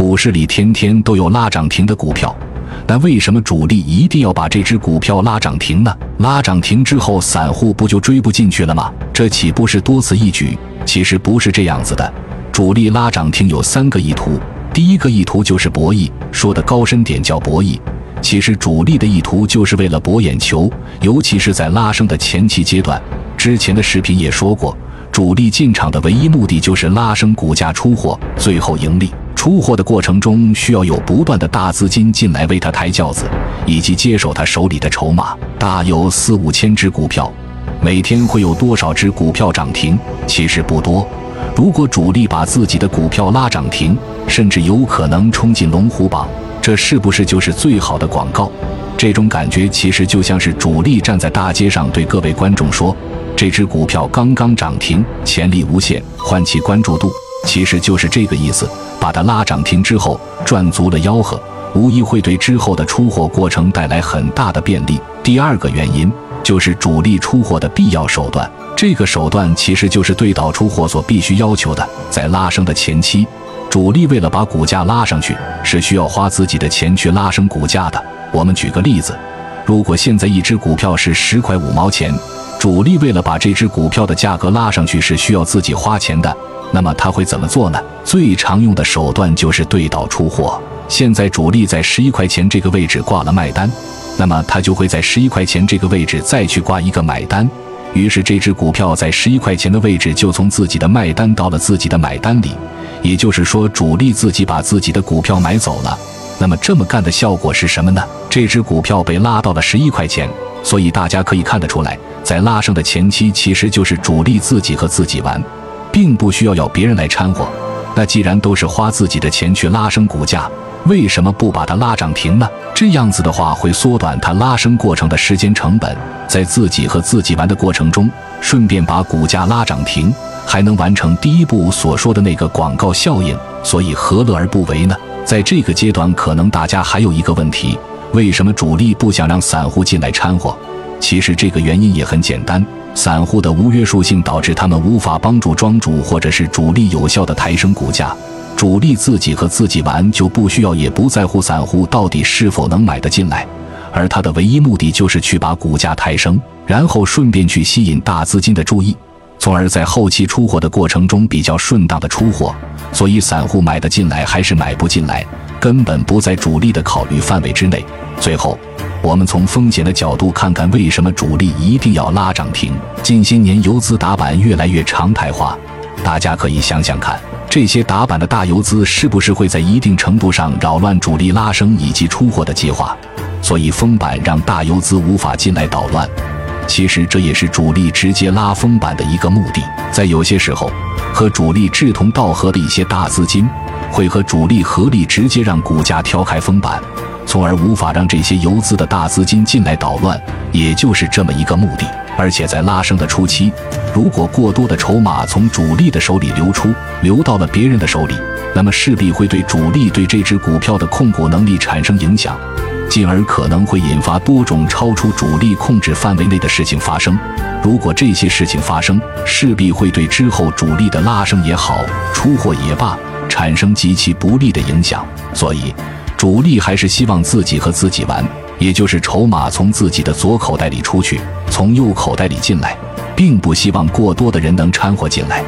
股市里天天都有拉涨停的股票，但为什么主力一定要把这只股票拉涨停呢？拉涨停之后，散户不就追不进去了吗？这岂不是多此一举？其实不是这样子的。主力拉涨停有三个意图，第一个意图就是博弈，说的高深点叫博弈。其实主力的意图就是为了博眼球，尤其是在拉升的前期阶段。之前的视频也说过。主力进场的唯一目的就是拉升股价出货，最后盈利。出货的过程中需要有不断的大资金进来为他抬轿子，以及接手他手里的筹码，大有四五千只股票。每天会有多少只股票涨停？其实不多。如果主力把自己的股票拉涨停，甚至有可能冲进龙虎榜，这是不是就是最好的广告？这种感觉其实就像是主力站在大街上对各位观众说。这只股票刚刚涨停，潜力无限，唤起关注度，其实就是这个意思。把它拉涨停之后，赚足了吆喝，无疑会对之后的出货过程带来很大的便利。第二个原因就是主力出货的必要手段，这个手段其实就是对倒出货所必须要求的。在拉升的前期，主力为了把股价拉上去，是需要花自己的钱去拉升股价的。我们举个例子，如果现在一只股票是十块五毛钱。主力为了把这只股票的价格拉上去是需要自己花钱的，那么他会怎么做呢？最常用的手段就是对倒出货。现在主力在十一块钱这个位置挂了卖单，那么他就会在十一块钱这个位置再去挂一个买单，于是这只股票在十一块钱的位置就从自己的卖单到了自己的买单里，也就是说主力自己把自己的股票买走了。那么这么干的效果是什么呢？这只股票被拉到了十一块钱。所以大家可以看得出来，在拉升的前期，其实就是主力自己和自己玩，并不需要要别人来掺和。那既然都是花自己的钱去拉升股价，为什么不把它拉涨停呢？这样子的话，会缩短它拉升过程的时间成本，在自己和自己玩的过程中，顺便把股价拉涨停，还能完成第一步所说的那个广告效应。所以何乐而不为呢？在这个阶段，可能大家还有一个问题。为什么主力不想让散户进来掺和？其实这个原因也很简单，散户的无约束性导致他们无法帮助庄主或者是主力有效的抬升股价。主力自己和自己玩就不需要也不在乎散户到底是否能买得进来，而他的唯一目的就是去把股价抬升，然后顺便去吸引大资金的注意，从而在后期出货的过程中比较顺当的出货。所以散户买得进来还是买不进来？根本不在主力的考虑范围之内。最后，我们从风险的角度看看，为什么主力一定要拉涨停？近些年游资打板越来越常态化，大家可以想想看，这些打板的大游资是不是会在一定程度上扰乱主力拉升以及出货的计划？所以封板让大游资无法进来捣乱。其实这也是主力直接拉封板的一个目的。在有些时候，和主力志同道合的一些大资金。会和主力合力直接让股价挑开封板，从而无法让这些游资的大资金进来捣乱，也就是这么一个目的。而且在拉升的初期，如果过多的筹码从主力的手里流出，流到了别人的手里，那么势必会对主力对这只股票的控股能力产生影响，进而可能会引发多种超出主力控制范围内的事情发生。如果这些事情发生，势必会对之后主力的拉升也好，出货也罢。产生极其不利的影响，所以主力还是希望自己和自己玩，也就是筹码从自己的左口袋里出去，从右口袋里进来，并不希望过多的人能掺和进来。